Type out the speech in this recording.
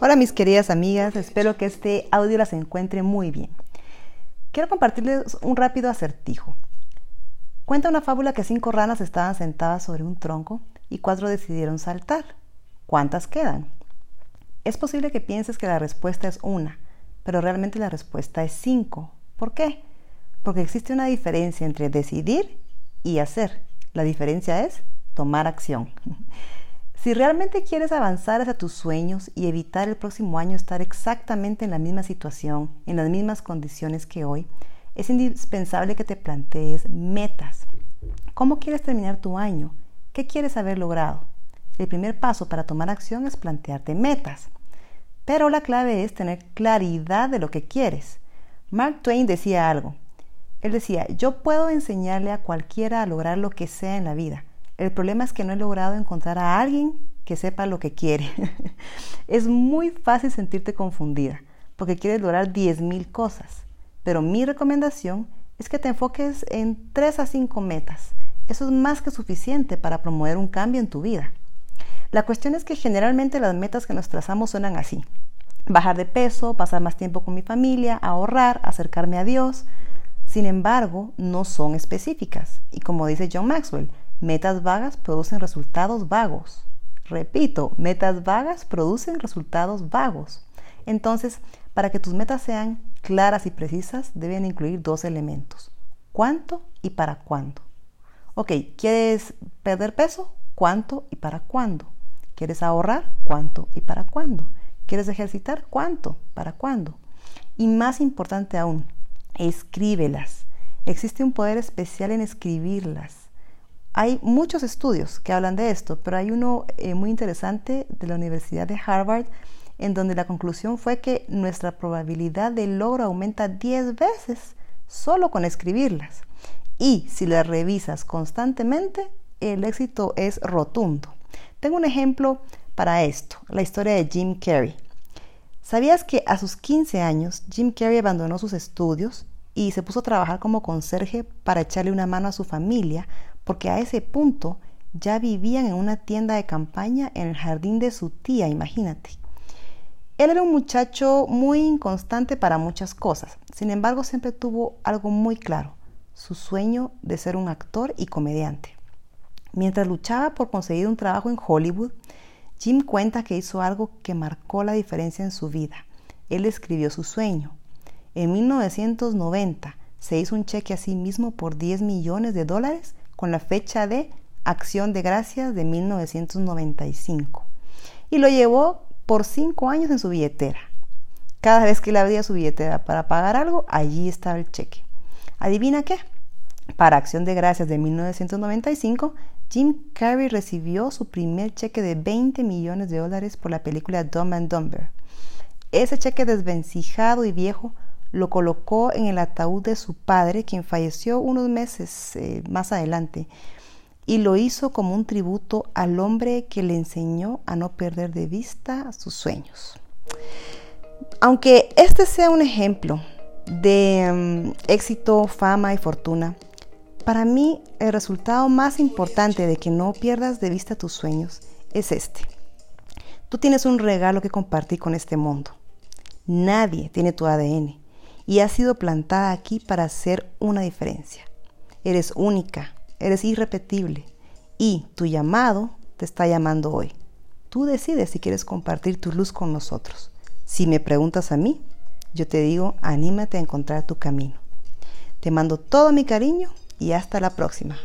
Hola mis queridas amigas, espero que este audio las encuentre muy bien. Quiero compartirles un rápido acertijo. Cuenta una fábula que cinco ranas estaban sentadas sobre un tronco y cuatro decidieron saltar. ¿Cuántas quedan? Es posible que pienses que la respuesta es una, pero realmente la respuesta es cinco. ¿Por qué? Porque existe una diferencia entre decidir y hacer. La diferencia es tomar acción. Si realmente quieres avanzar hacia tus sueños y evitar el próximo año estar exactamente en la misma situación, en las mismas condiciones que hoy, es indispensable que te plantees metas. ¿Cómo quieres terminar tu año? ¿Qué quieres haber logrado? El primer paso para tomar acción es plantearte metas. Pero la clave es tener claridad de lo que quieres. Mark Twain decía algo. Él decía, yo puedo enseñarle a cualquiera a lograr lo que sea en la vida, el problema es que no he logrado encontrar a alguien que sepa lo que quiere. es muy fácil sentirte confundida porque quieres lograr 10.000 cosas, pero mi recomendación es que te enfoques en 3 a 5 metas. Eso es más que suficiente para promover un cambio en tu vida. La cuestión es que generalmente las metas que nos trazamos suenan así. Bajar de peso, pasar más tiempo con mi familia, ahorrar, acercarme a Dios. Sin embargo, no son específicas. Y como dice John Maxwell, Metas vagas producen resultados vagos. Repito, metas vagas producen resultados vagos. Entonces, para que tus metas sean claras y precisas, deben incluir dos elementos. ¿Cuánto y para cuándo? Ok, ¿quieres perder peso? ¿Cuánto y para cuándo? ¿Quieres ahorrar? ¿Cuánto y para cuándo? ¿Quieres ejercitar? ¿Cuánto? ¿Para cuándo? Y más importante aún, escríbelas. Existe un poder especial en escribirlas. Hay muchos estudios que hablan de esto, pero hay uno eh, muy interesante de la Universidad de Harvard en donde la conclusión fue que nuestra probabilidad de logro aumenta 10 veces solo con escribirlas. Y si las revisas constantemente, el éxito es rotundo. Tengo un ejemplo para esto, la historia de Jim Carrey. ¿Sabías que a sus 15 años Jim Carrey abandonó sus estudios y se puso a trabajar como conserje para echarle una mano a su familia porque a ese punto ya vivían en una tienda de campaña en el jardín de su tía, imagínate. Él era un muchacho muy inconstante para muchas cosas, sin embargo siempre tuvo algo muy claro, su sueño de ser un actor y comediante. Mientras luchaba por conseguir un trabajo en Hollywood, Jim cuenta que hizo algo que marcó la diferencia en su vida. Él escribió su sueño. En 1990 se hizo un cheque a sí mismo por 10 millones de dólares con la fecha de Acción de Gracias de 1995 y lo llevó por cinco años en su billetera. Cada vez que le abría su billetera para pagar algo, allí estaba el cheque. ¿Adivina qué? Para Acción de Gracias de 1995, Jim Carrey recibió su primer cheque de 20 millones de dólares por la película Dumb and Dumber. Ese cheque desvencijado y viejo lo colocó en el ataúd de su padre, quien falleció unos meses eh, más adelante, y lo hizo como un tributo al hombre que le enseñó a no perder de vista sus sueños. Aunque este sea un ejemplo de mm, éxito, fama y fortuna, para mí el resultado más importante de que no pierdas de vista tus sueños es este. Tú tienes un regalo que compartir con este mundo. Nadie tiene tu ADN y has sido plantada aquí para hacer una diferencia. Eres única, eres irrepetible y tu llamado te está llamando hoy. Tú decides si quieres compartir tu luz con nosotros. Si me preguntas a mí, yo te digo, anímate a encontrar tu camino. Te mando todo mi cariño y hasta la próxima.